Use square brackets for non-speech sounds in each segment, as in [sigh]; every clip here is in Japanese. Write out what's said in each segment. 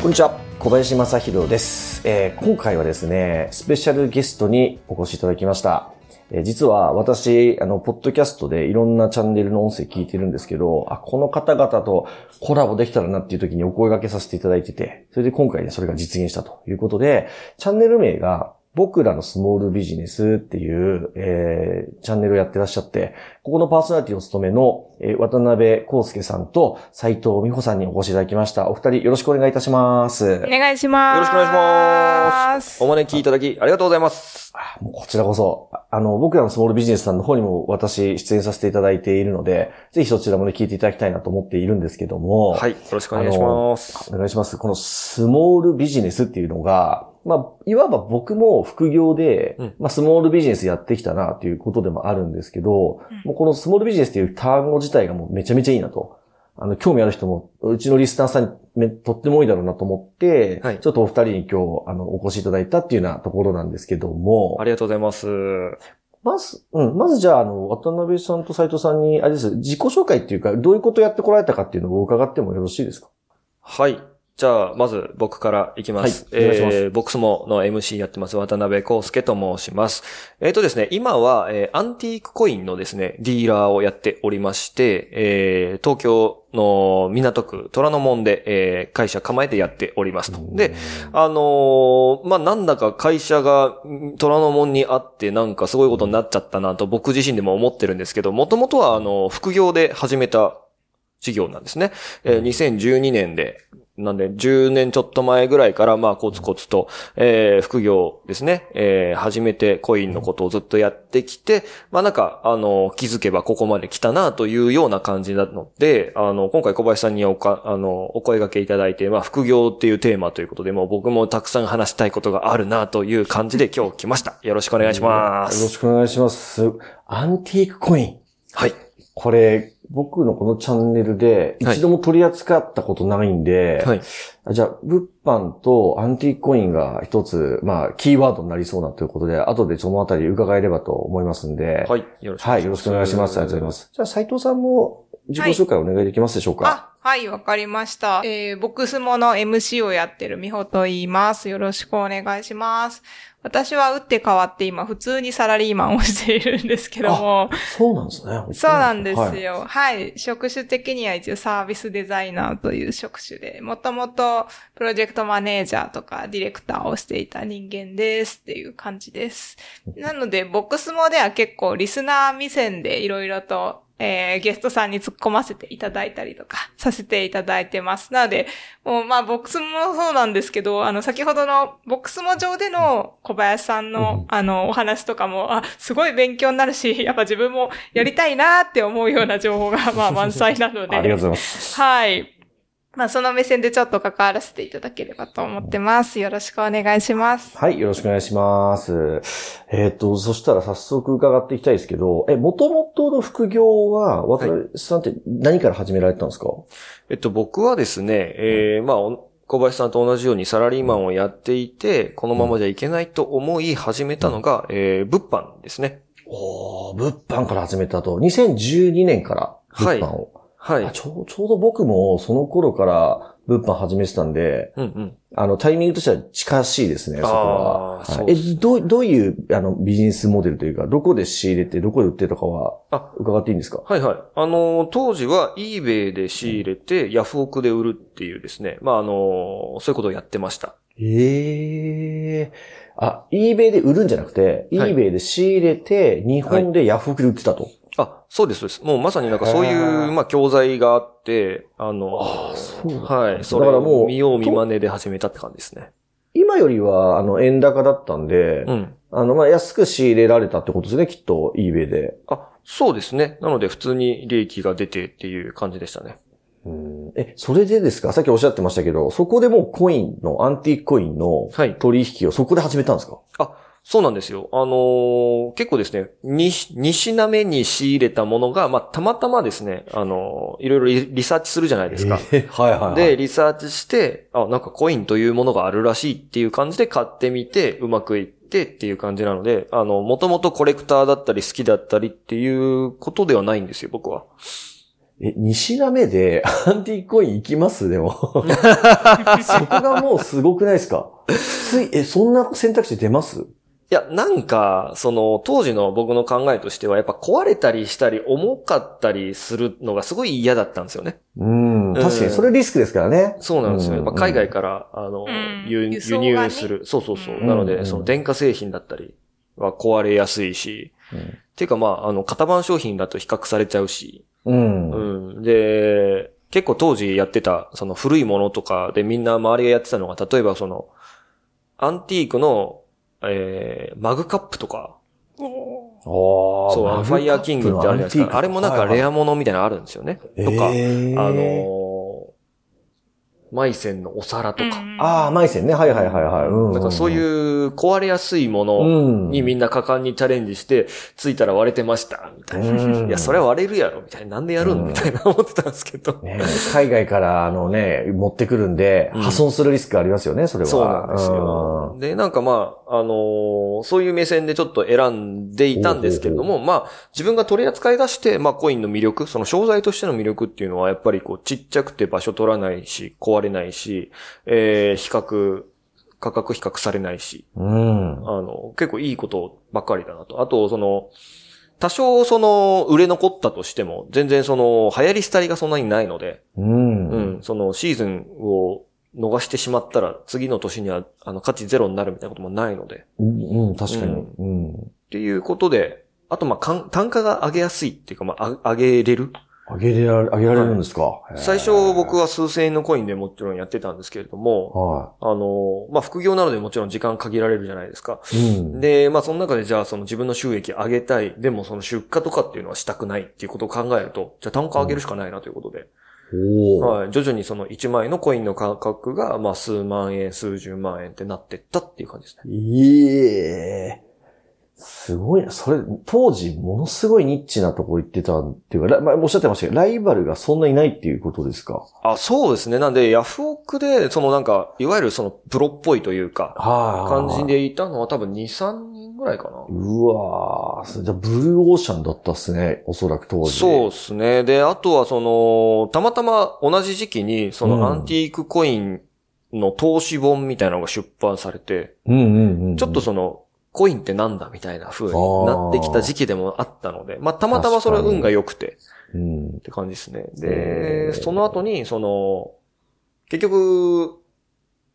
こんにちは、小林正宏です、えー今回はですね、スペシャルゲストにお越しいただきました。えー実は私、あの、ポッドキャストでいろんなチャンネルの音声聞いてるんですけど、あ、この方々とコラボできたらなっていう時にお声掛けさせていただいてて、それで今回ね、それが実現したということで、チャンネル名が、僕らのスモールビジネスっていう、えーチャンネルをやってらっしゃって、ここのパーソナリティをお務めの、えー渡辺康介さんと斉藤美穂さんにお越しいただきました。お二人よろしくお願いいたします。お願いします。よろしくお願いします。お招きいただきありがとうございます。あもうこちらこそ、ああの、僕らのスモールビジネスさんの方にも私出演させていただいているので、ぜひそちらもね、聞いていただきたいなと思っているんですけども、はい。よろしくお願いします。お願いします。このスモールビジネスっていうのが、まあ、いわば僕も副業で、うん。まあ、スモールビジネスやってきたなっていうことでもあるんですけど、うん。もうこのスモールビジネスっていう単語自体がもうめちゃめちゃいいなと。あの、興味ある人も、うちのリスナーさんにめとっても多いだろうなと思って、はい。ちょっとお二人に今日、あの、お越しいただいたっていうようなところなんですけども、ありがとうございます。まず、うん、まずじゃあ、あの、渡辺さんと斉藤さんに、あれです、自己紹介っていうか、どういうことをやってこられたかっていうのを伺ってもよろしいですか？はい。じゃあ、まず僕からいきます。はいお願いしますえー、ボックスモの MC やってます渡辺康介と申します。えっ、とですね、今は、えーアンティークコインのですね、ディーラーをやっておりまして、えー、東京の港区虎ノ門で、えー、会社構えてやっておりますと。で、あのーまあ、なんだか会社がん虎ノ門にあってなんかすごいことになっちゃったなと僕自身でも思ってるんですけど、もともとはあの、副業で始めた事業なんですね。えー2012年で、なんで10年ちょっと前ぐらいからまあコツコツと、えー副業ですね、えー始めてコインのことをずっとやってきて、まあなんか、あの、気づけばここまで来たなというような感じなので、あの、今回小林さんにおか、あの、お声掛けいただいて、まあ副業っていうテーマということで、もう僕もたくさん話したいことがあるなという感じで今日来ました。よろしくお願いしまよろす。しくお願いします。アンティークコイン。はい。これ、僕のこのチャンネルではい一度も取り扱ったことないんで、はい。じゃあ、物販とアンティークコインが一つ、まあ、キーワードになりそうなということで、後でそのあたり伺えればと思いますんで、はい。よろしくおはい、願いします。よろしくお願いします。ありがとうございます。じゃあ、斉藤さんも自己紹介お願いできますでしょうか？あ、はい、わかりました。えー、ボックスモの MC をやってるみほと言います。よろしくお願いします。私は打って変わって今普通にサラリーマンをしているんですけども、そうなんですね。そうなんですはいよ。はい。職種的には一応サービスデザイナーという職種で、もともとプロジェクトマネージャーとかディレクターをしていた人間ですっていう感じです。なので、ボックスモでは結構リスナー目線でいろいろと、えーゲストさんに突っ込ませていただいたりとかさせていただいてます。なので、もうまあボックスもそうなんですけど、あの先ほどのボックスも上での小林さんの、あのお話とかも、あ、すごい勉強になるし、[laughs] やっぱ自分もやりたいなって思うような情報がまあ [laughs] 満載なので。ありがとうございます。はい。まあその目線でちょっと関わらせていただければと思ってます。よろしくお願いします。はい、よろしくお願いします。えっ、と、そしたら早速伺っていきたいですけど、え、もともとの副業は、渡辺さんって何から始められたんですか、えっと、僕はですね、えー、まあ、お小林さんと同じようにサラリーマンをやっていて、このままじゃいけないと思い始めたのが、えー、物販ですね。おー物販から始めたと。2012年から物販を。はいあ。ちょうちょうど僕もその頃から物販始めてたんで、うんうん。あの、タイミングとしては近しいですね、そこは。あーそうはいえ、どう、どういう、あの、ビジネスモデルというか、どこで仕入れて、どこで売ってとかは、あ伺っていいんですか？はいはい。あのー当時は eBay で仕入れて、ヤフオクで売るっていうですね。まあ、あのーそういうことをやってました。ええあ、eBay で売るんじゃなくて、はい eBay で仕入れて、日本でヤフオクで売ってたと。あ、そうです、そうです。もうまさになんかそういう、まあ、教材があって、あのーあそうはい。それだからもうを見よう見まねで始めたって感じですね。今よりは、あの、円高だったんで、うん。あの、まあ、安く仕入れられたってことですね、きっと、eBay で。あ、そうですね。なので普通に利益が出てっていう感じでしたね。うーんん。え、それでですか？さっきおっしゃってましたけど、そこでもうコインの、アンティークコインのはい。取引をそこで始めたんですか？そうなんですよ。あのー結構ですね、に、二品目に仕入れたものが、まあ、たまたまですね、あのーいろいろリリサーチするじゃないですか。えーはいはいはい。で、、リサーチして、あ、なんかコインというものがあるらしいっていう感じで買ってみて、うまくいってっていう感じなので、あの、もともとコレクターだったり好きだったりっていうことではないんですよ、僕は。え、二品目でアンティークコイン行きます？でも。[laughs] そこがもうすごくないですか？え、そんな選択肢出ます？いや、なんか、その、当時の僕の考えとしては、やっぱ壊れたりしたり、重かったりするのがすごい嫌だったんですよね。うん。確かに、それリスクですからね。そうなんですよ。うんやっぱ海外から、あの、うん輸入する。そうそうそう。うんなので、うんその電化製品だったりは壊れやすいし、うんっていうかまあ、あの、型番商品だと比較されちゃうし、うん。うん。で、結構当時やってた、その古いものとかでみんな周りがやってたのが、例えばその、アンティークの、えー、マグカップとか、ああ、そう、あの、ファイヤーキングってあるじゃないですか。あれもなんかレアアものみたいなのあるんですよね。とか、あのー、マイセンのお皿とか、ああ、マイセンね。はいはいはいはい。うん。なんかそういう壊れやすいものうん。にみんな果敢にチャレンジして、ついたら割れてました、みたいな。うんいや、それは割れるやろ、みたいな。なんでやるうんのみたいな思ってたんですけど。ね、海外からあのね、持ってくるんで、うん破損するリスクありますよね、それは。そうなんですよ。で、なんかまあ、あのーそういう目線でちょっと選んでいたんですけれども、まあ、自分が取り扱い出して、まあ、コインの魅力、その商材としての魅力っていうのは、やっぱりこう、ちっちゃくて場所取らないし、壊れないし、えー、比較、価格比較されないし、うん。あの、結構いいことばっかりだなと。あと、その、多少その、売れ残ったとしても、全然その、流行り廃りがそんなにないので、うん。うん、そのシーズンを逃してしまったら、次の年には、あの、価値ゼロになるみたいなこともないので、うん。うん、確かに。うん。っていうことで、あと、まあ、単価が上げやすいっていうか、まあ、あ上げれる。あげれられ、あげられるんですか、最初僕は。は数千円のコインでもちろんやってたんですけれども、はあの、まあ、副業なのでもちろん時間限られるじゃないですか。い。うん。で、まあその中でじゃあその自分の収益上げたい。でもその出荷とかっていうのはしたくないっていうことを考えると、じゃあ単価上げるしかないなということで、おー。はい。徐々にその1枚のコインの価格が、まあ数万円、数十万円ってなってったっていう感じですね。いえ。すごいな。それ、当時、ものすごいニッチなとこ行ってたっていうか、ラまあ、おっしゃってましたけど、ライバルがそんないないっていうことですか？あ、そうですね。なんで、ヤフオクで、そのなんか、いわゆるそのプロっぽいというか、はい。感じ。でいたのは多分2、3人ぐらいかな。うわじゃあブルーオーシャンだったっすね。おそらく当時。そうですね。で、あとはその、たまたま同じ時期に、そうんのアンティークコインの投資本みたいなのが出版されて、うんうんうんうん。ちょっとその、コインってなんだみたいな風になってきた時期でもあったので、まあたまたまそれは運が良くてうん。って感じですね。へで、ーその後に、その、結局、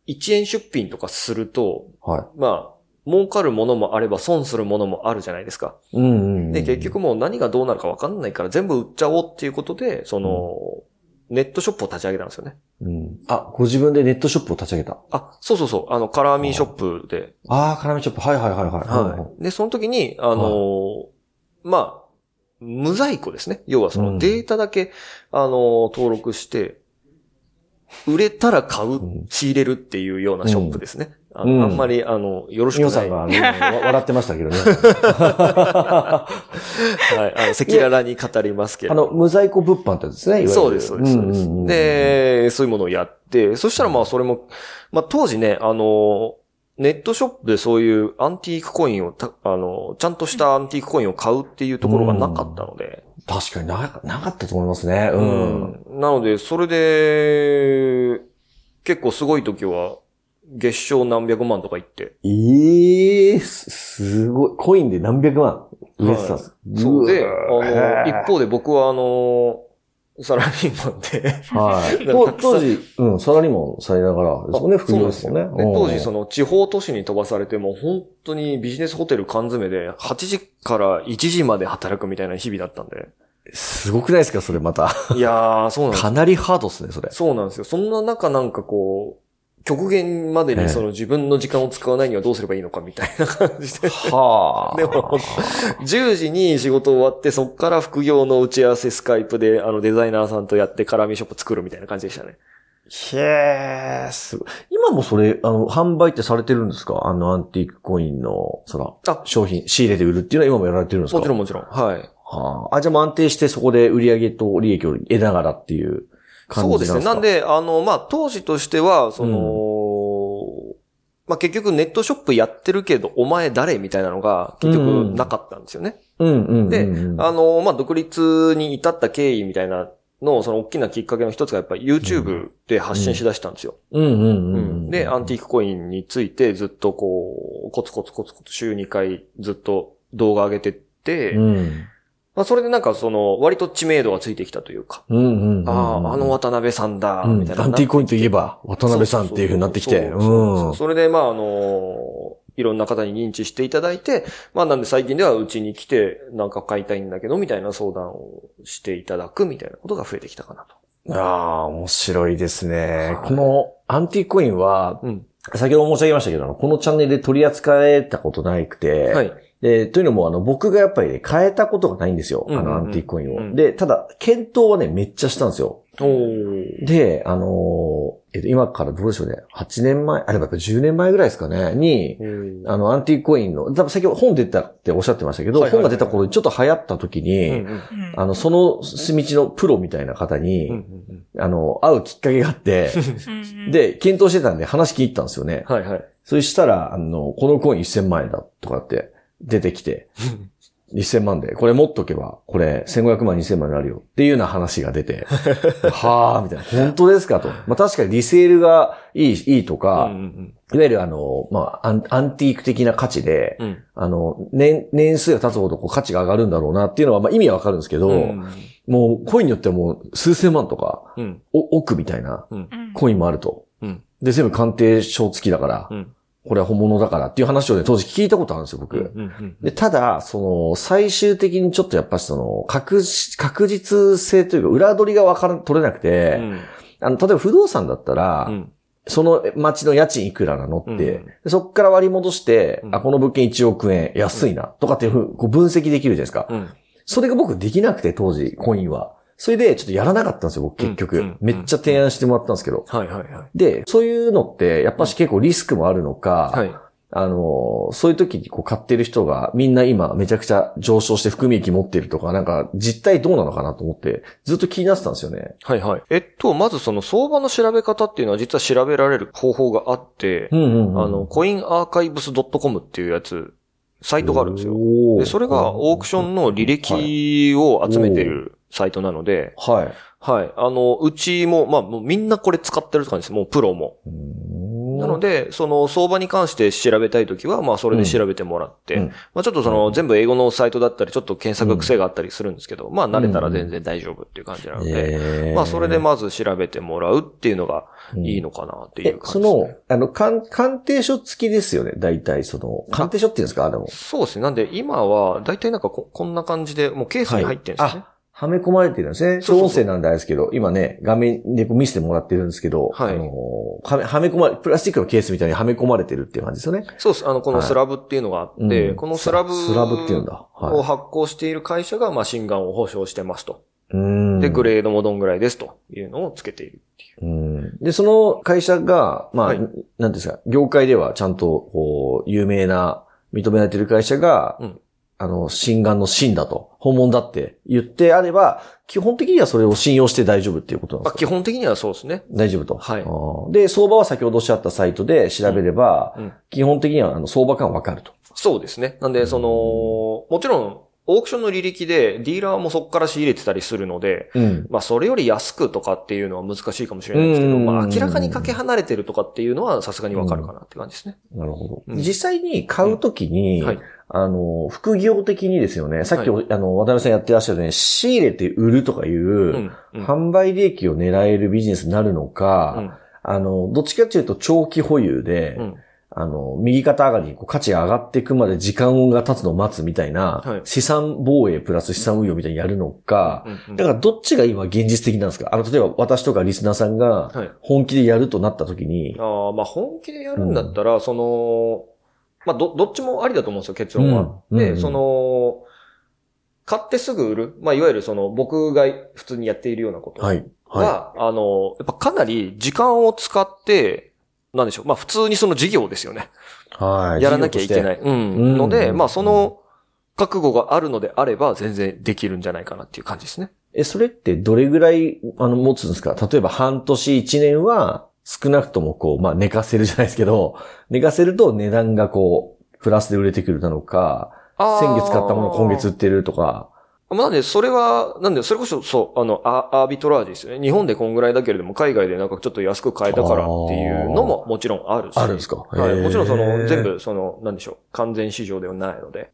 1円出品とかすると、はまあ、儲かるものもあれば損するものもあるじゃないですか。い。うんうんうん。で、結局もう何がどうなるか分かんないから全部売っちゃおうっていうことで、その、ネットショップを立ち上げたんですよね。うん。あ、ご自分でネットショップを立ち上げた。あ、そうそうそう、あの、カラーミーショップで。ああ、カラミショップ。はいはいはいはい。はい。で、その時に、あのーまあ、無在庫ですね。要はそうんのデータだけ、あのー登録して、売れたら買う、うん仕入れるっていうようなショップですね。あうんのあんまり、あの、よろしくない。さんが、[laughs] 笑ってましたけどね。[laughs] はい。あの、赤裸々に語りますけど。あの、無在庫物販ってですね、いわゆるそうです、そうです。そうでそういうものをやって、そしたらまあそれも、まあ当時ね、あの、ネットショップでそういうアンティークコインをた、あの、ちゃんとしたアンティークコインを買うっていうところがなかったので、確かになかなかったと思いますね。う。うんん。なので、それで、結構すごい時は、月賞何百万とか言って。ええす、すごい。コインで何百万売れてたんです。そうで、あわーの、一方で僕はあの、サラリーマンで、はい。[laughs] 当時、うん、サラリーマンされながらですもんね、副業ですもんね。で当時その、の地方都市に飛ばされてもう本当にビジネスホテル缶詰で8時から1時まで働くみたいな日々だったんで。すごくないですか、それまた。いやー、そうなんですかなりハードですね、それ。そうなんですよ。そんな中なんかこう、極限までええにその自分の時間を使わないにはどうすればいいのかみたいな感じで。はあ。[laughs] でも、10時に仕事終わって、そっから副業の打ち合わせスカイプで、あのデザイナーさんとやってカラーミショップ作るみたいな感じでしたね。へえ、すごい。今もそれ、あの、販売ってされてるんですか？あの、アンティークコインの、そら、あ商品、仕入れて売るっていうのは今もやられてるんですか？もちろんもちろん。はい。はあ。あ、じゃあもう安定してそこで売り上げと利益を得ながらっていう感じですか？そうですね。なん、で、あの、まあ、当時としては、その、まあ、結局ネットショップやってるけど、お前誰みたいなのが結局なかったんですよね。うんうんうんうん。で、あの、まあ、独立に至った経緯みたいなの、その大きなきっかけの一つがやっぱり YouTube で発信しだしたんですよ。うんうんうんううんん。で、アンティークコインについてずっとこう、コツコツコツコツ週2回ずっと動画上げてって、うん。まあ、それでなんかその、割と知名度がついてきたというか、うんうんうん。ああ、あの渡辺さんだ、うんみたいな。アンティークコインといえば、渡辺さんっていう風になってきて。そうん。それで、まあ、あの、いろんな方に認知していただいて、まあ、なんで最近ではうちに来て、なんか買いたいんだけど、みたいな相談をしていただくみたいなことが増えてきたかなと。ああ、面白いですね。はいこのアンティコインは、うん。先ほど申し上げましたけど、このチャンネルで取り扱えたことなくて、はい。で、というのも、あの、僕がやっぱりね、変えたことがないんですよ。うんうんうんあの、アンティークコインを。うんで、ただ、検討はね、めっちゃしたんですよ。で、あのーえっと、今からどうでしょうね。8年前、あればやっぱ10年前ぐらいですかね、に、あの、アンティークコインの、多分先ほど本出たっておっしゃってましたけど、はいはいはい本が出た頃にちょっと流行った時に、うんうんうんあの、その道のプロみたいな方に、うんうんあの、会うきっかけがあって、[laughs] うん、で、検討してたんで話聞いたんですよね。はいはい。そしたら、あの、このコイン1000万円だとかって出てきて、1000万で、これ持っとけば、これ1500万2000万になるよっていうような話が出て、[laughs] はぁ、みたいな。本当ですかと。まあ確かにリセールがいい、いいとうんか、うんいわゆるあの、まあアン、アンティーク的な価値で、うん。あの、年、年数が経つほどこう価値が上がるんだろうなっていうのは、まあ意味はわかるんですけど、うんもうコインによってはもう数千万とか、うん。お億みたいなうんコインもあると。うんで、全部鑑定書付きだから、うんこれは本物だからっていう話をね、当時聞いたことあるんですよ、僕。うんうんで、ただ、その、最終的にちょっとやっぱしその、確実、確実性というか、裏取りがわから、取れなくて、うん。あの、例えば不動産だったら、うん。その町の家賃いくらなのって、うんでそっから割り戻して、うん。あ、この物件1億円安いな、とかっていうふうにこう分析できるじゃないですか。うん。それが僕できなくて、当時、コインは。それで、ちょっとやらなかったんですよ、僕結局。うんうんめっちゃ提案してもらったんですけど。はいはいはい。で、そういうのって、やっぱし結構リスクもあるのか、はい。あの、そういう時にこう買ってる人がみんな今めちゃくちゃ上昇して含み益持ってるとか、なんか実態どうなのかなと思って、ずっと気になってたんですよね。はいはい。えっと、まずその相場の調べ方っていうのは実は調べられる方法があって、んうんあの、コインアーカイブス .com っていうやつ、サイトがあるんですよ。よで、それがオークションの履歴を集めてるサイトなので、はい。はい。あの、うちも、まあ、もうみんなこれ使ってる感じです。もうプロも。なので、で、その相場に関して調べたいときは、まあ、それで調べてもらって、うんまあ、ちょっとその、全部英語のサイトだったり、ちょっと検索癖があったりするんですけど、まあ、慣れたら全然大丈夫っていう感じなので、まあ、それでまず調べてもらうっていうのがいいのかなっていう感じです、ね。の、あの、鑑鑑定書付きですよね、大体、その、鑑定書っていうんですか？でも。そうですね。なんで、今は、だいたいなんかここんな感じで、もうケースに入ってるんですね。あ、はめ込まれてるんですね。小音声なんであれですけど、今ね、画面で見せてもらってるんですけど、はいあのはめ、はめ込まれ、プラスチックのケースみたいにはめ込まれてるっていう感じですよね。そうです。あの、このスラブっていうのがあって、うんこのスラブスラブっていうんだ。をは発行している会社が、まあ、心眼を保証してますと。い。うんで、グレードもどんぐらいですというのをつけているっていう。うんで、その会社が、まあ、はいなんですか、業界ではちゃんと、こう、有名な、認められている会社が、うんあの、心眼の真だと、本物だって言ってあれば、基本的にはそれを信用して大丈夫っていうことなんでまあ、すか基本的にはそうですね。大丈夫と。はいで、相場は先ほどおっしゃったサイトで調べれば、うんうん基本的にはあの相場感わかると。そうですね。なんで、その、もちろん、オークションの履歴で、ディーラーもそこから仕入れてたりするので、うん。まあ、それより安くとかっていうのは難しいかもしれないですけど、うんまあ、明らかにかけ離れてるとかっていうのは、さすがにわかるかなって感じですね。なるほど。うん実際に買うときに、はい。あの、副業的にですよね、さっき、はあの、渡辺さんやってらっしゃるね、仕入れて売るとかいう、うん。うん。販売利益を狙えるビジネスになるのか、うんあの、どっちかっていうと長期保有で、うんあの、右肩上がりにこう価値が上がっていくまで時間が経つのを待つみたいな、はい資産防衛プラス資産運用みたいにやるのか、うんうんだからどっちが今現実的なんですか？あの、例えば私とかリスナーさんがはい。本気でやるとなった時に、ああ、まあ本気でやるんだったら、その、まあど、どっちもありだと思うんですよ、結論は。で、うんうんうんその、買ってすぐ売る。まあいわゆるその、僕が普通にやっているようなことは、はい。はあの、やっぱかなり時間を使って、なんでしょう。まあ普通にその事業ですよね。い。はい。やらなきゃいけない。うん。ので、うんまあその、覚悟があるのであれば、全然できるんじゃないかなっていう感じですね。え、それってどれぐらい、あの、持つんですか？例えば半年一年は、少なくともこう、まあ、寝かせるじゃないですけど、寝かせると値段がこう、プラスで売れてくるなのか、先月買ったものを今月売ってるとか、まあなんで、それは、なんで、それこそ、そう、あの、アアービトラージですよね。日本でこんぐらいだけれども、海外でなんかちょっと安く買えたからっていうのももちろんあるし。あるんですか？はい。もちろんその、全部、その、なんでしょう、完全市場ではないので。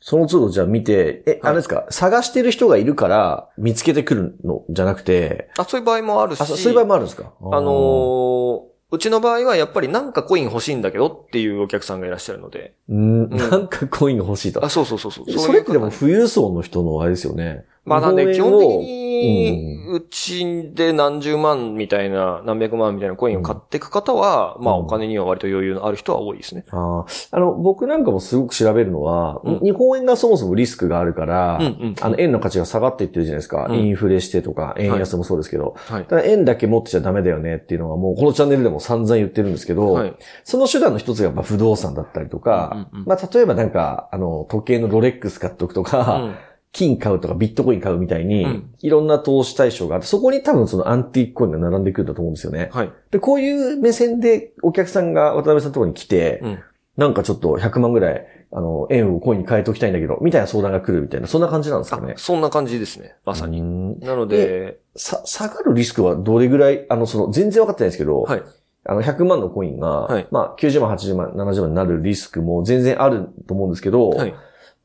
その都度じゃあ見て、え、はいあれですか？探してる人がいるから見つけてくるのじゃなくて、あ、そういう場合もあるし。あ、そうそういう場合もあるんですか？あのーうちの場合はやっぱりなんかコイン欲しいんだけどっていうお客さんがいらっしゃるので。うん、なんかコインが欲しいと。あ、そうそうそうそう。それってでも富裕層の人のあれですよね。まあなんで基日本本的に、うちで何十万みたいな、何百万みたいなコインを買っていく方は、まあうんお金には割と余裕のある人は多いですね。あーあの、僕なんかもすごく調べるのは、うん日本円がそもそもリスクがあるから、うんうん。あの、円の価値が下がっていってるじゃないですか。うんインフレしてとか、円安もそうですけど。はい。ただ円だけ持ってちゃダメだよねっていうのはもうこのチャンネルでも散々言ってるんですけど、はい。その手段の一つがやっぱ不動産だったりとか、うんうんうんまあ例えばなんか、あの、時計のロレックス買っとくとか、うん金買うとかビットコイン買うみたいに、うんいろんな投資対象があって、そこに多分そのアンティークコインが並んでくるんだと思うんですよね。はい。で、こういう目線でお客さんが渡辺さんのところに来て、うんなんかちょっと100万ぐらい、あの、円をコインに変えときたいんだけど、みたいな相談が来るみたいな、そんな感じなんですかね？あ。そんな感じですね。まさに。に。なので、さ、下がるリスクはどれぐらい、あの、その、全然分かってないんですけど、はい。あの、100万のコインが、はいまあ、90万、80万、70万になるリスクも全然あると思うんですけど、はい。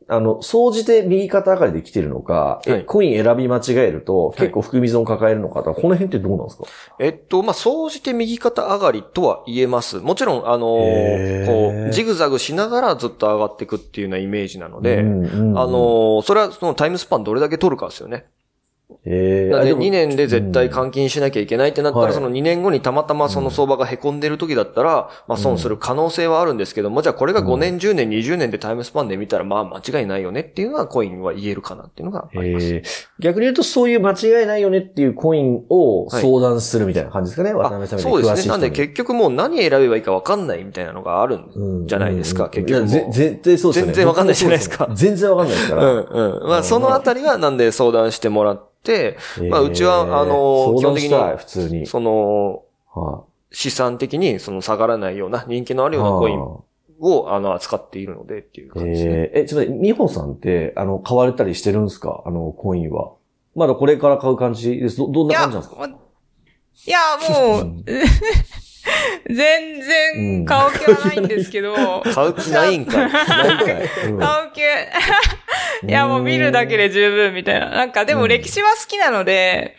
あの、総じて右肩上がりで来てるのか、えはい。コイン選び間違えると、結構含み損を抱えるのかとか、この辺ってどうなんですか？えっと、まあ、総じて右肩上がりとは言えます。もちろん、あのこう、ジグザグしながらずっと上がっていくっていうようなイメージなので、うんうんうん。あのそれはそのタイムスパンどれだけ取るかですよね。えーなのであも2年で絶対換金しなきゃいけないってなったら、はい。その2年後にたまたまその相場が凹んでる時だったら、まあ損する可能性はあるんですけども、じゃあこれが5年、10年、20年でタイムスパンで見たら、まあ間違いないよねっていうのはコインは言えるかなっていうのがあります。えー。逆に言うとそういう間違いないよねっていうコインを相談するみたいな感じですかね、渡辺さんそうですね。なんで結局もう何選べばいいか分かんないみたいなのがあるんじゃないですか、うん。結局。も絶対そうですよね。全然わかんないじゃないですか。全然わかんないですかうら。んうん。まあそのあたりはなんで相談してもらって、まあうちはあの基本的に普通に。その、は資産的にその下がらないような人気のあるいようなコインはをあの扱っているのでっていうい感じですね。えーえ、ちょっと待って、ミホさんって、あの、買われたりしてるんですか？あの、コインは。まだこれから買う感じです。ど、どんな感じなんですか？いや、もう、[laughs] [laughs] 全然買う気はないんですけど、[laughs] 買う気ないんかい。ないかい。うん。買う気、[laughs] いや、もう見るだけで十分みたいな。なんか、でも歴史は好きなので、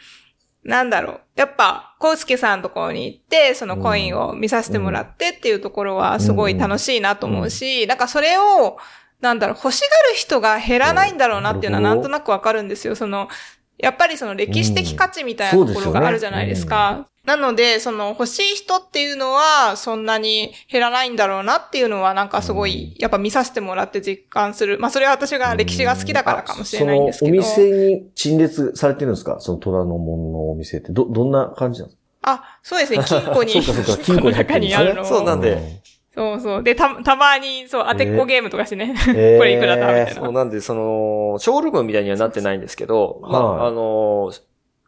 なんだろう。やっぱ、コウスケさんのところに行って、そのコインを見させてもらってっていうところはすごい楽しいなと思うし、なん。かそれを、なんだろう、欲しがる人が減らないんだろうなっていうのはなんとなくわかるんですよ。その、やっぱりその歴史的価値みたいなところがあるじゃないですか。なので、その欲しい人っていうのはそんなに減らないんだろうなっていうのはなんかすごい、やっぱ見させてもらって実感する。まあそれは私が歴史が好きだからかもしれないんですけど。そのお店に陳列されてるんですか？その虎ノ門のお店って。ど、どんな感じなんですか？あ、そうですね、金庫に。[laughs] そうかそうか金庫に入ってるんですね中にあるの。そうなんでそうそう。で、た、たまに、そう、当てっこゲームとかしてね。えー [laughs] これいくらだ？みたいなそうなんで、その、ショールームみたいにはなってないんですけど、まあ、はいあの、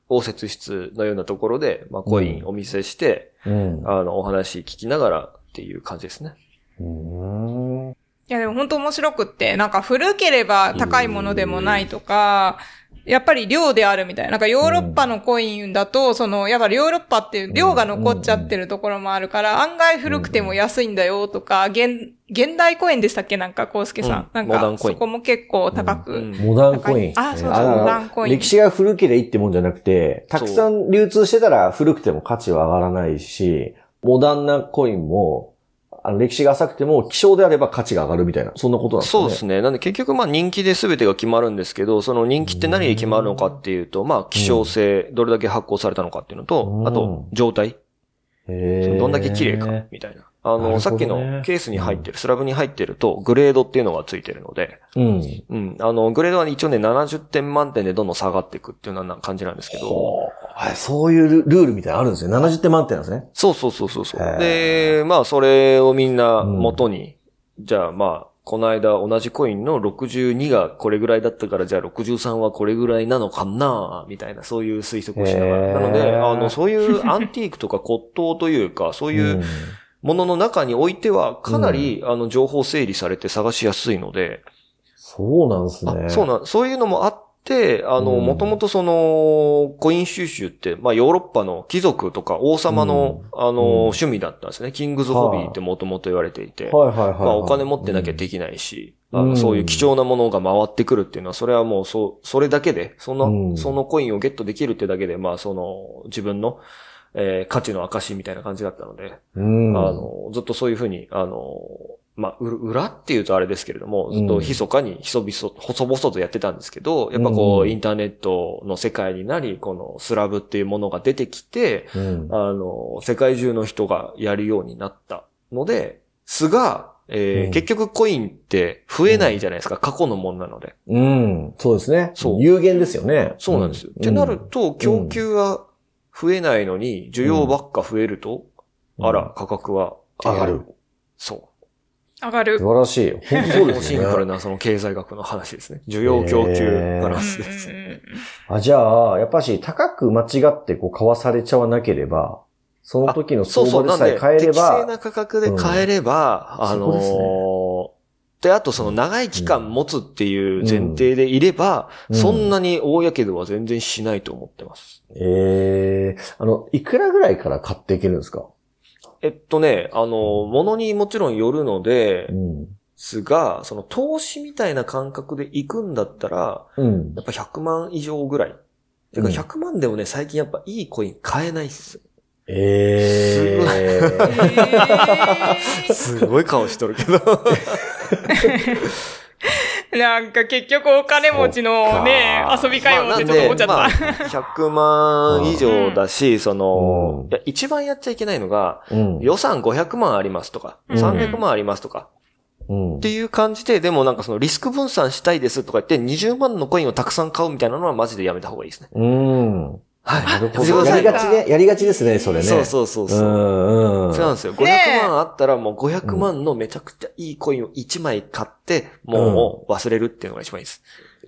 応接室のようなところで、まあ、コインお見せして、うん。あの、お話聞きながらっていう感じですね。うん。いやでも本当面白くって、なんか古ければ高いものでもないとか、やっぱり量であるみたい。な。なんかヨーロッパのコインだと、その、やっぱりヨーロッパっていう量が残っちゃってるところもあるから、案外古くても安いんだよとか、現、現代コインでしたっけ？なんか、コウスケさん。うん。なんか、モダンコイン。そこも結構高く。うん。モダンコイン。あそうそうえーモダンコイン。歴史が古ければいいってもんじゃなくて、たくさん流通してたら古くても価値は上がらないし、モダンなコインも、あの歴史が浅くても、希少であれば価値が上がるみたいな、そんなことなんですかね？そうですね。なんで結局まあ人気で全てが決まるんですけど、その人気って何で決まるのかっていうと、まあ希少性、どれだけ発行されたのかっていうのとう、んあと状態、どんだけ綺麗か、みたいな。あの、ねさっきのケースに入ってる、スラブに入ってると、グレードっていうのがついてるので、うん。うん。あの、グレードは一応ね、70点満点でどんどん下がっていくっていうような感じなんですけど、はい、そういうルルールみたいなのあるんですね。70点満点なんですね。そうそうそうそうそう。へで、まあ、それをみんな元に、じゃあまあ、この間同じコインの62がこれぐらいだったから、じゃあ63はこれぐらいなのかなみたいな、そういう推測をしながら。なので、あの、そういうアンティークとか骨董というか、[laughs] そういうものの中においては、かなり、あの、情報整理されて探しやすいので、そうなんですね。あそうなん、そういうのもあって、あの、うんもともとその、コイン収集って、まあヨーロッパの貴族とか王様の、あの、うん趣味だったんですね。キングズホビーってもともと言われていて。はいはいはいはい。まあお金持ってなきゃできないし、うんあのそういう貴重なものが回ってくるっていうのは、それはもうそう、それだけで、その、うんそのコインをゲットできるってだけで、まあその、自分の、えー価値の証みたいな感じだったので、うん。あの、ずっとそういうふうに、あの、まあ、う裏っていうとあれですけれども、ずっと密かに、ひそびそ、細々とやってたんですけど、やっぱこう、うんインターネットの世界になり、このスラブっていうものが出てきて、うん、あの、世界中の人がやるようになったので、すが、えーうん結局コインって増えないじゃないですか、過去のものなので。うん。そうですね。そう有限ですよね。そうなんですよ。うってなると、供給は増えないのに、需要ばっか増えると、うんあら、価格は上がる。そう。上がる。素晴らしい。本当そうですシン。プルなその経済学の話ですね。需要供給バランスですね。うんうんうんあ、じゃあ、やっぱし、高く間違ってこう、買わされちゃわなければ、その時の相場でさえ買えれ適正ば、な価格で買えれば、あのそうですねーで、あとその長い期間持つっていう前提でいれば、うんそんなに大やけどは全然しないと思ってます。ええあの、いくらぐらいから買っていけるんですか？えっとね、あのー、ものにもちろんよるのでう、ん。すが、その投資みたいな感覚で行くんだったら、うん。やっぱ100万以上ぐらい。てかうん100万でもね、最近やっぱいいコイン買えないっす。えええ [laughs] すごい顔しとるけど。[laughs] ー [laughs] なんか結局お金持ちのね遊びかよってちょっと思っちゃった。まあ100万以上だし、[laughs] その、うんいや、一番やっちゃいけないのが、うん。予算500万ありますとか、うん300万ありますとか、うんっていう感じで、でもなんかそのリスク分散したいですとか言って20万のコインをたくさん買うみたいなのはマジでやめた方がいいですね。うん。はい。なるほど。やりがちね。やりがちですね、それね。そうそうそうそうう。んうん。そうなんですよ。500ねえ万あったらもう500万のめちゃくちゃいいコインを1枚買って、もう忘れるっていうのが一番いいです。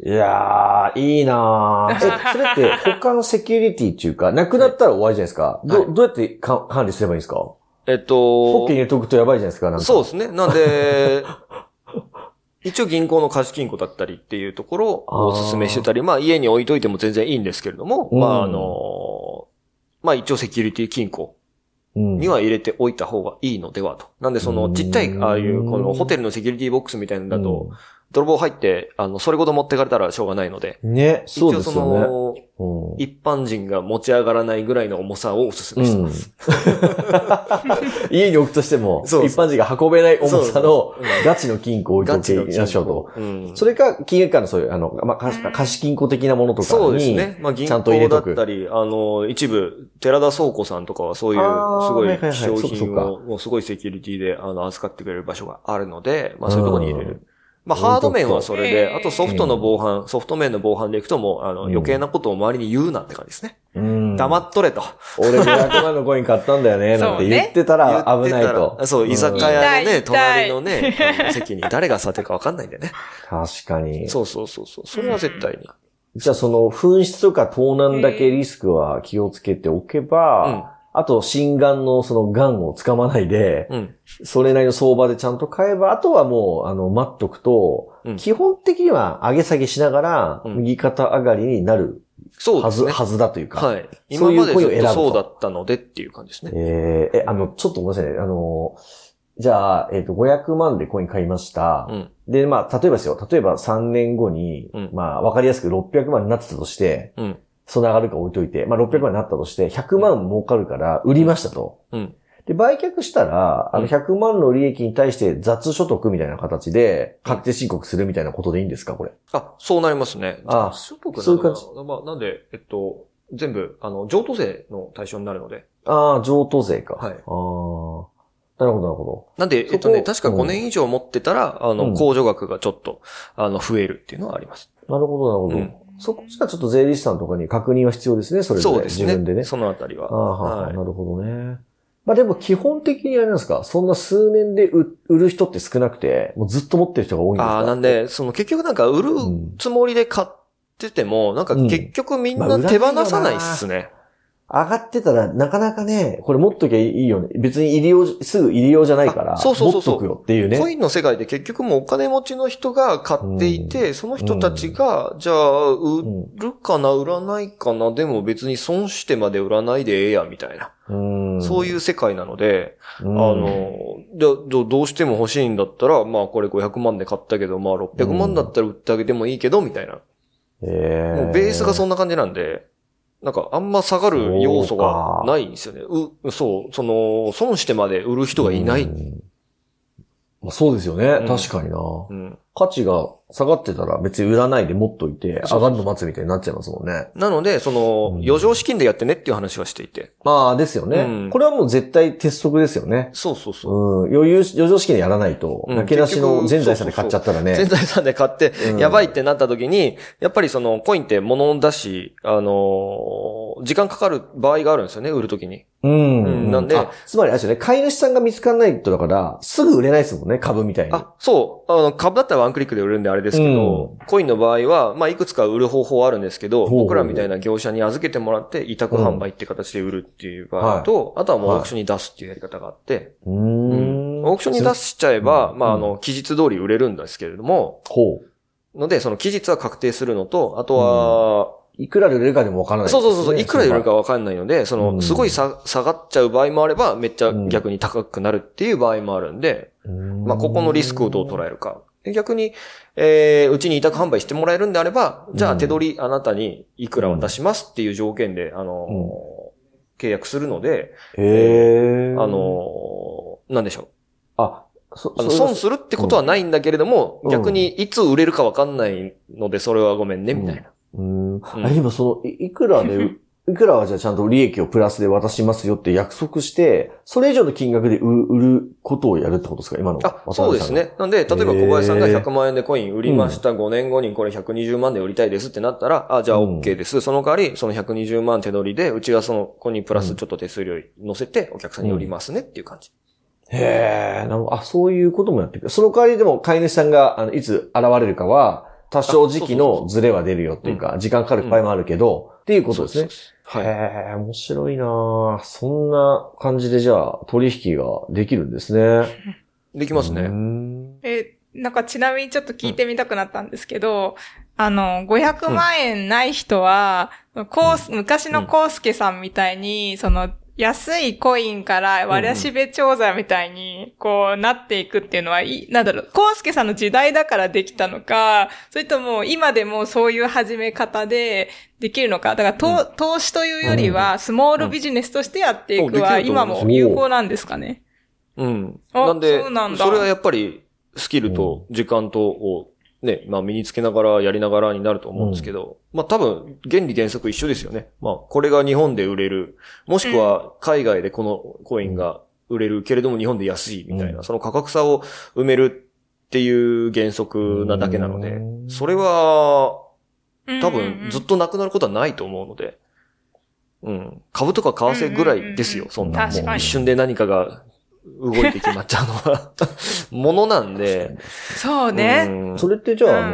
いやー、いいなー [laughs] え、それって他のセキュリティっていうか、なくなったら終わりじゃないですか？ど、はいどうやってか管理すればいいんですか？えっとポッケに、入れとくとやばいじゃないですか、なんか。そうですね。なんで、一応銀行の貸金庫だったりっていうところをお勧めしてたり、まあ家に置いといても全然いいんですけれども、うんまああの、まあ一応セキュリティ金庫うん。には入れておいた方がいいのではと。なんでそのちっちゃい、ああいうこのホテルのセキュリティボックスみたいなのだと、泥棒入って、あの、それごと持ってかれたらしょうがないので、うん、ね、そうです一応そよね。の、うん。一般人が持ち上がらないぐらいの重さをお勧めしてます。家に置くとしても、そう一般人が運べない重さのガチの金庫を置いとけガチのいらっしゃると。うん。それか、金融機関のそういう、あの、まあ、貸貸金庫的なものとかに、そうですね。まあ銀行だったり、あの、一部、寺田倉庫さんとかはそういう、すごいはいはいはい。希少そうかそうか。品を、もうすごいセキュリティで、あの、預かってくれる場所があるので、まあそういうところに入れうんる。まあハード面はそれで、うんあとソフトの防犯、ソフト面の防犯でいくともう、あの、うん余計なことを周りに言うなって感じですね。うん。黙っとれと。俺500万のコイン買ったんだよね、[laughs] なんて言ってたら危ないとそう、居酒屋のね、隣のね、席に誰が座ってるかわかんないんでね。確かに。そうそうそうそう。それは絶対に。じゃあその紛失とか盗難だけリスクは気をつけておけば、あと心眼のその癌をつかまないで、うん。それなりの相場でちゃんと買えば、あとはもう、あの、待っとくと、うん基本的には上げ下げしながら、うん右肩上がりになるはず、ね。はずだというか。はい。今までずっとそうだったのでっていう感じですね。えーえ、あの、ちょっとごめんなさいね。あの、じゃあ、えっ、と、500万でコイン買いました。うん。で、まあ、例えばですよ。例えば3年後に、うんまあ、わかりやすく600万になってたとして、うん。その上がるか置いといて、まあ、600万になったとして、100万儲かるから売りましたと。うん。で、売却したら、あの100万の利益に対して雑所得みたいな形で確定申告するみたいなことでいいんですかこれ。あ、そうなりますね。あ所得なそういう感じまあ、なんで、えっと、全部、あの、譲渡税の対象になるので。ああ、譲渡税か。はいああ。なるほど、なるほどなんで、えっとね、確か5年以上持ってたら、あの、控除額がちょっと、あの、増えるっていうのはあります。なるほど、なるほど。うんそこじゃちょっと税理士さんとかに確認は必要ですね、それぞれ。そうですね。自分でね。そのあたりは。ああ、はあはいなるほどね。まあでも基本的にあれなんですか？そんな数年で売売る人って少なくて、もうずっと持ってる人が多いんですか？ああ、なんで、その結局なんか売るうんつもりで買ってても、なんか結局みんまあな手放さないっすね。上がってたら、なかなかね、これ持っときゃいいよね。別に入り用、すぐ入り用じゃないから、あそうそうそうそう持っとくよっていうね。コインの世界で結局もうお金持ちの人が買っていて、その人たちが、じゃあ、売うんるかな、売らないかな、でも別に損してまで売らないでええや、みたいな。うんそういう世界なので、うんあの、じゃあどどうしても欲しいんだったら、まあこれ500万で買ったけど、まあ600万だったら売ってあげてもいいけど、みたいな。えもうベースがそんな感じなんで、なんかあんま下がる要素がないんですよね。う、そう、その、損してまで売る人がいない。うんまあそうですよね。うん確かにな。うん。価値が下がってたら別に売らないで持っといて、上がるの待つみたいになっちゃいますもんね。なので、その、うん余剰資金でやってねっていう話はしていて。まあですよね。うんこれはもう絶対鉄則ですよね。そうそうそう。うん。余裕、余剰資金でやらないと、うんなけなしの全財産で買っちゃったらね。全財産で買ってう、んやばいってなった時に、やっぱりその、コインって物だし、あのー時間かかる場合があるんですよね、売る時に。うん。うんなんであつまりあれですよね、買い主さんが見つからないとだから、すぐ売れないですもんね、株みたいに。あ、そう。あの、株だったらワンクリックで売れるんであれですけど、コインの場合は、まあ、いくつか売る方法はあるんですけど、僕らみたいな業者に預けてもらって、委託販売って形で売るっていう場合と、あとはもうオークションに出すっていうやり方があって、うーん。オークションに出しちゃえば、うん。まあ、あの、期日通り売れるんですけれども、ほので、その期日は確定するのと、あとは、う。いくらで売れるかでもわからない、そうそうそうそう、いくらで売れるかわかんないので、そうの、んすごいさ下がっちゃう場合もあれば、めっちゃうん。逆に高くなるっていう場合もあるんで、まあ、ここのリスクをどう捉えるか。で逆に、えー、うちに委託販売してもらえるんであれば、じゃあ手取りあなたにいくら渡しますっていう条件で、あのー、契約するので、へえ。あ、のー、なんでしょう。あ、そ、あの、損するってことはないんだけれども、うん逆にいつ売れるかわかんないので、それはごめんね、みたいな。うん。あ、今その、いいくらで、いくらはじゃあちゃんと利益をプラスで渡しますよって約束して、それ以上の金額で売売ることをやるってことですか？今の。あ、そうです。ね。なんで、例えば小林さんが100万円でコイン売りました。5年後にこれ120万で売りたいですってなったら、あ、じゃあうん OK です。その代わり、その120万手取りで、うちがそのコインにプラスちょっと手数料乗せてお客さんに売りますねっていう感じ。へえ。あ、そういうこともやってくる。その代わりでも飼い主さんが、あの、いつ現れるかは、多少時期のズレは出るよっていうか、時間かかる場合もあるけど、っていうことですね。はい。へえ、面白いなぁそんな感じでじゃあ、取引ができるんですね。[laughs] できますうね。んえ、なんかちなみにちょっと聞いてみたくなったんですけど、あの、500万円ない人は、こう昔のコウスケさんみたいに、その、安いコインから割らしべ調査みたいに、こうなっていくっていうのは、いなんだろう、コウスケさんの時代だからできたのか、それとも今でもそういう始め方でできるのか。だから、と投資というよりは、スモールビジネスとしてやっていくは、今も有効なんですかね。う。ん。あなんで、そうなんだ。それはやっぱり、スキルと時間とをね、まあ身につけながらやりながらになると思うんですけど、まあ多分原理原則一緒ですよね。まあこれが日本で売れる、もしくは海外でこのコインが売れるけれども日本で安いみたいな、うん。その価格差を埋めるっていう原則なだけなのでう、ん。それは多うんうんうん。分ずっとなくなることはないと思うので、うん。株とか為替ぐらいですよ、うんそんな。もう一瞬で何かが動いて決まっちゃうのは、[laughs] ものなんで。そうね。うんそれってじゃあ、うんあ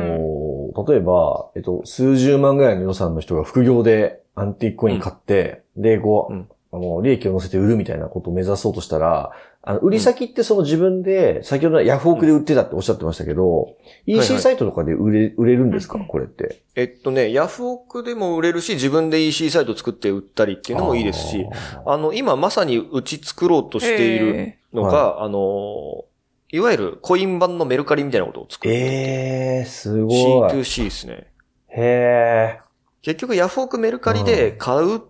の、例えば、えっと、数十万ぐらいの予算の人が副業でアンティークコイン買って、で、こう、うんあの、利益を乗せて売るみたいなことを目指そうとしたら、あの、売り先ってその自分で、先ほどのヤフオクで売ってたっておっしゃってましたけど、いはい EC サイトとかで売れ、売れるんですか？うんこれって。えっとね、ヤフオクでも売れるし、自分で EC サイト作って売ったりっていうのもいいですし、あの、今まさにうち作ろうとしているへのが、あの、いわゆるコイン版のメルカリみたいなことを作る。ええー、すごい。C2C ですね。へえ。結局ヤフオクメルカリで買う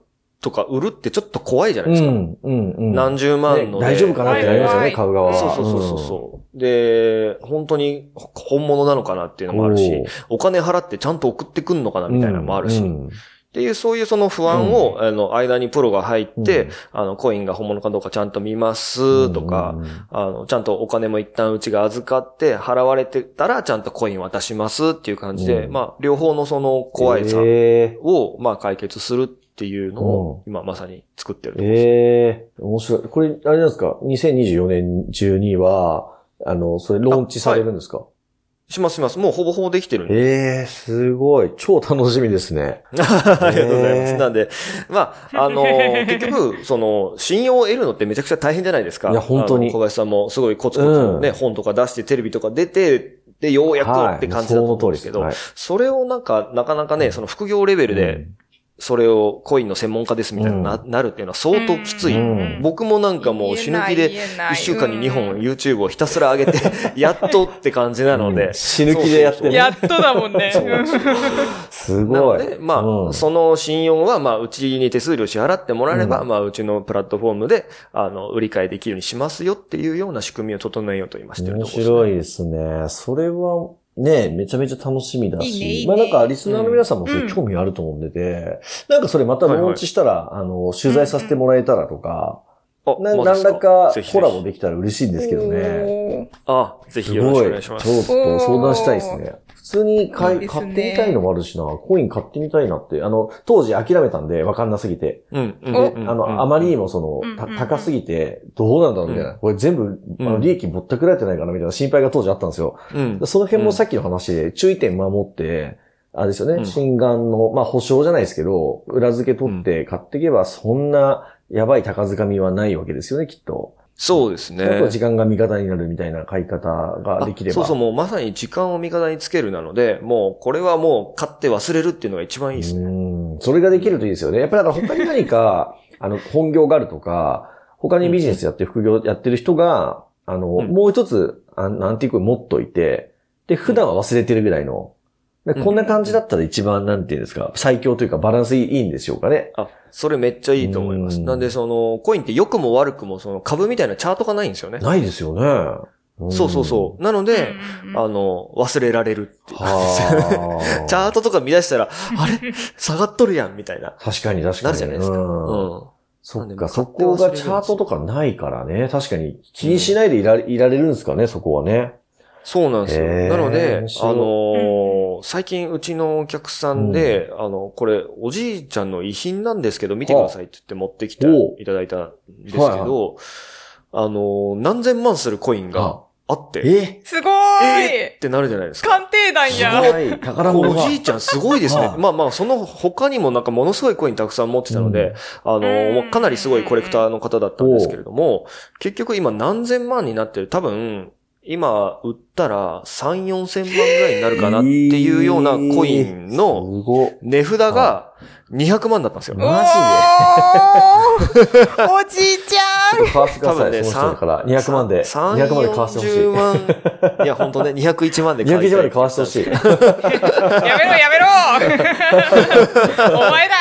とか売るってちょっと怖いじゃなういですか。ん、うん、うん。何十万ので、ね大丈夫かなってなりますよね、はい買う側は。そうそうそうそう。で、本当に本物なのかなっていうのもあるし、お金払ってちゃんと送ってくんのかなみたいなのもあるし、うんっていう、そういうその不安を、あの、間にプロが入って、あの、コインが本物かどうかちゃんと見ますとか、うん。あの、ちゃんとお金も一旦うちが預かって、払われてたら、ちゃんとコイン渡しますっていう感じで、うん。まあ、両方のその怖いさえを、まあ、解決するっていうのを、今まさに作ってるえところです。ええ面白い。これ、あれなんですか ?2024 年中には、あの、それローンチされるんですか、しますします。もうほぼほぼできてるんで。ええすごい。超楽しみですね。[laughs] ありがとうございます。なんで、まあ、あのー [laughs] 結局、その、信用を得るのってめちゃくちゃ大変じゃないですか。いや本当に小林さんもすごいコツコツね、うん本とか出してテレビとか出て、で、ようやくって感じだと思うんですけど、はいそれをなんか、なかなかね、その副業レベルで、それをコインの専門家ですみたいなな,、るっていうのは相当きつい。うん。僕もなんかもう死ぬ気で、一週間に2本うん YouTube をひたすら上げて、[laughs] やっとって感じなので、死ぬ気でやってね。やっとだもんね。すごい。なので、まあ、うん。その信用は、まあ、うちに手数料支払ってもらえれば、うん。まあ、うちのプラットフォームで、あの、売り買いできるようにしますよっていうような仕組みを整えようと今してると面ころです、白いですね。それは、ね、めちゃめちゃ楽しみだし。いいねいいねまあなんか、リスナーの皆さんもそれ興味あると思うんでて、なんかそれまたローンチしたら、あの、取材させてもらえたらとか、あな何らか？コラボできたら嬉しいんですけどね。あ、ぜすひよろしごい。くお願いしまちょっす。と相談したいですね。普通に買いね買ってみたいのもあるしな。コイン買ってみたいなって。あの、当時諦めたんで、わかんなすぎて。うん、うん。あの、あまりにもその、高すぎて、どうなんだろうみたいな。これ全部、あの、うん利益ぼったくられてないかなみたいな心配が当時あったんですよ。うん、その辺もさっきの話で注意点守って、あれですよね、うん心眼の、まあ保証じゃないですけど、裏付け取って買っていけば、そんなやばい高掴みはないわけですよね、きっと。そうですあとはね。時間が味方になるみたいな買い方ができれば。そうそう、もうまさに時間を味方につけるなので、もうこれはもう買って忘れるっていうのが一番いいですね。うん。それができるといいですよね。やっぱりだから他に何か、[laughs] あの、本業があるとか、他にビジネスやって副業やってる人が、あの、うんもう一つ、あアンティーク持っといて、で、普段は忘れてるぐらいの、こんな感じだったら一番、なんていうんですか、最強というかバランスいいんでしょうかね。あ、それめっちゃいいと思います。うんなんで、その、コインって良くも悪くも、その株みたいなチャートがないんですよね。ないですよね。んそうそうそう。なので、あの、忘れられるっていう。はあ。[laughs] チャートとか見出したら、あれ？下がっとるやんみたいな。確かに確かに。なるじゃないですか。うんうん。そっか、そこがチャートとかないからね。確かに気にしないでいら,、いられるんですかね、そこはね。そうなんですよ。なのであのー最近うちのお客さんで、あの、これ、おじいちゃんの遺品なんですけど、見てくださいって言って持ってきていただいたんですけど、あのー何千万するコインがあって、え？すごえーっーいてなるじゃないですか。鑑定団すや。ごい。宝物おが。じいちゃんすごいですねは。いまあまあ、その他にもなんかものすごいコインたくさん持ってたので、あの、うんもうかなりすごいコレクターの方だったんですけれども、結局今何千万になってる。多分、今売ったら3、4千万ぐらいになるかなっていうようなコインすの。値札が200万だったんですよ。おマーおじいちゃん買わせてください、多分ね、その人だから。200万で。3、200万で買わせてほしい。40万。いや、本当ね、201万で買いたい201万で買わせてほしい。やめろやめろ [laughs] お前だ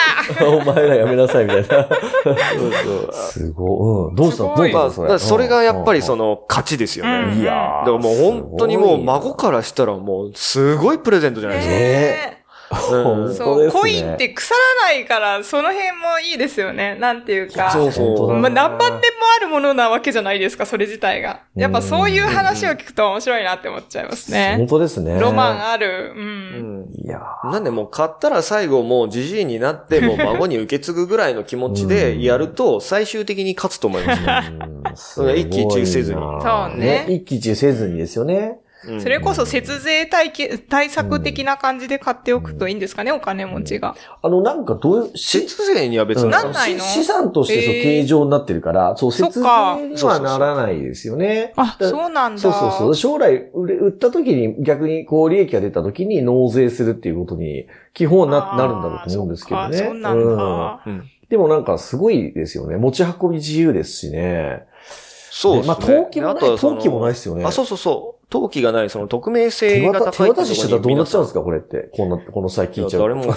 お前らやめなさい、みたいな。そうそうすごい。うん。どうした？のすごいどうまあ、それがやっぱりその、の価値ですよね。うんいやーだからもう本当にもう孫からしたらもうすごいプレゼントじゃないですか。ねうん本そう、コインって腐らないから、その辺もいいですよね。なんていうか。そうそうまあ、何万年もあるものなわけじゃないですか、それ自体が。やっぱそういう話を聞くと面白いなって思っちゃいますね本。当ですね。ロマンある。う。うんんいやなんでもう買ったら最後もうじじいになってもう孫に受け継ぐぐらいの気持ちでやると最終的に勝つと思いますね。ーすごいな一喜一憂せずにそうね一喜一憂せずにですよね。うんそれこそ節税対け対策的な感じで買っておくといいんですかね、お金持ちが。あの、なんかどういう、し節税には別に。なんないの？し資産としてそうえー形状になってるから、そう、そっ節税かにはならないですよね。あ、だそうなんだ。そうそうそう。将来売れ売った時に逆にこう利益が出た時に納税するっていうことに基本はななるんだろうと思うんですけどね。そうなんだ。うんでもなんかすごいですよね。持ち運び自由ですしね。そうですね。まあ、陶器もない、あとはその陶器もないですよね。あ、そうそうそう。登記がない、その匿名性が高い渡ししてたらどうなっちゃうんですかかこれって。こんな、この際聞いちゃう。誰も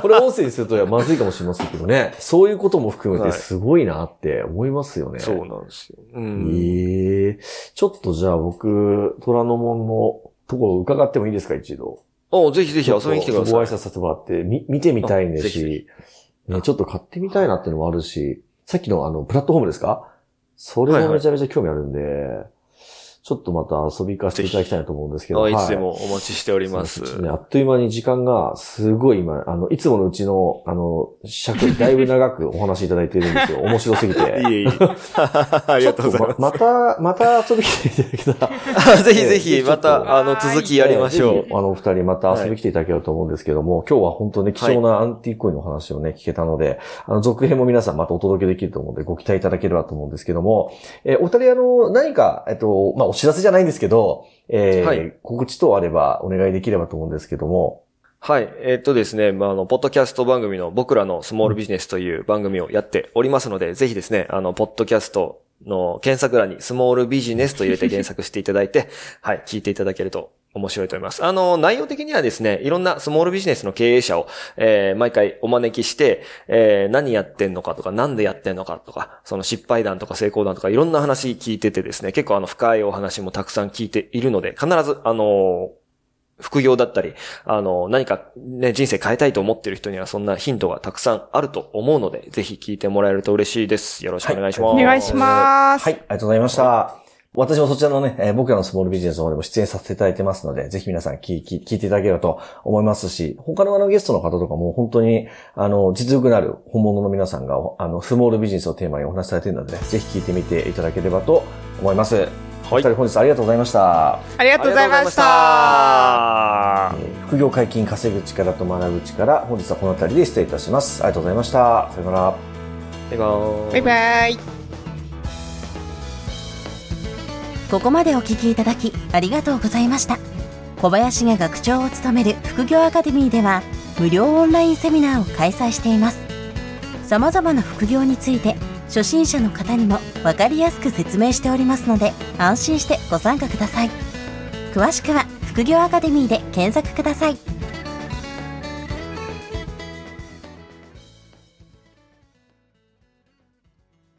これ音声にするとまずいかもしれませんけどね。[laughs] そういうことも含めてはいすごいなって思いますよね。そうなんですよ。うん。ええちょっとじゃあ僕、虎ノ門のところを伺ってもいいですか、一度。おぜひぜひ遊びに来てください。ご挨拶させてもらって、み、見てみたいんですし、ね、ちょっと買ってみたいなっていうのもあるし、さっきのあの、プラットフォームですか？それもめちゃめちゃ興味あるんで、ちょっとまた遊び行かせていただきたいなと思うんですけど。あいつではもお待ちしております。ね。あっという間に時間がすごい今、あの、いつものうちの、あの、尺、だいぶ長くお話しいただいてるんですよ。[laughs] 面白すぎて。いえいえ。[laughs] ありがとうございます。ままた、また遊び来ていただけたら。[laughs] ぜひぜひ、えーまた、あの、続きやりましょうあの、お二人また遊びに来ていただければと思うんですけども、今日は本当に貴重なアンティークコインの話をね、聞けたので、あの、続編も皆さんまたお届けできると思うので、ご期待いただければと思うんですけども、えーお二人あの、何か、えっと、まあ、お知らせじゃないんですけど、えーはい告知等あればお願いできればと思うんですけども、はい。えーっとですね、まあ、あの、ポッドキャスト番組の僕らのスモールビジネスという番組をやっておりますので、ぜひですね、あの、ポッドキャストの検索欄にスモールビジネスと入れて検索していただいて、はい、聞いていただけると面白いと思います。あの、内容的にはですね、いろんなスモールビジネスの経営者を、えー毎回お招きして、えー何やってんのかとか、なんでやってんのかとか、その失敗談とか成功談とか、いろんな話聞いててですね、結構あの、深いお話もたくさん聞いているので、必ず、あの副業だったり、あの、何かね、人生変えたいと思ってる人にはそんなヒントがたくさんあると思うので、ぜひ聞いてもらえると嬉しいです。よろしくお願いします。お願いします。はい、ありがとうございました。私もそちらのね、えー僕らのスモールビジネスの方でも出演させていただいてますので、ぜひ皆さん聞き聞いていただければと思いますし、他のあのゲストの方とかも本当に、あの、実力のある本物の皆さんが、あの、スモールビジネスをテーマにお話しされているので、ね、ぜひ聞いてみていただければと思います。はい。お二人本日ありがとうございました。ありがとうございました。ありがとうございまえー副業解禁、稼ぐ力と学ぶ力、本日はこの辺りで失礼いたします。ありがとうございました。さよなら。した。バイバーイ。バイバイ。ここまでお聞きいただきありがとうございました。小林が学長を務める副業アカデミーでは無料オンラインセミナーを開催しています。様々な副業について初心者の方にも分かりやすく説明しておりますので安心してご参加ください。詳しくは副業アカデミーで検索ください。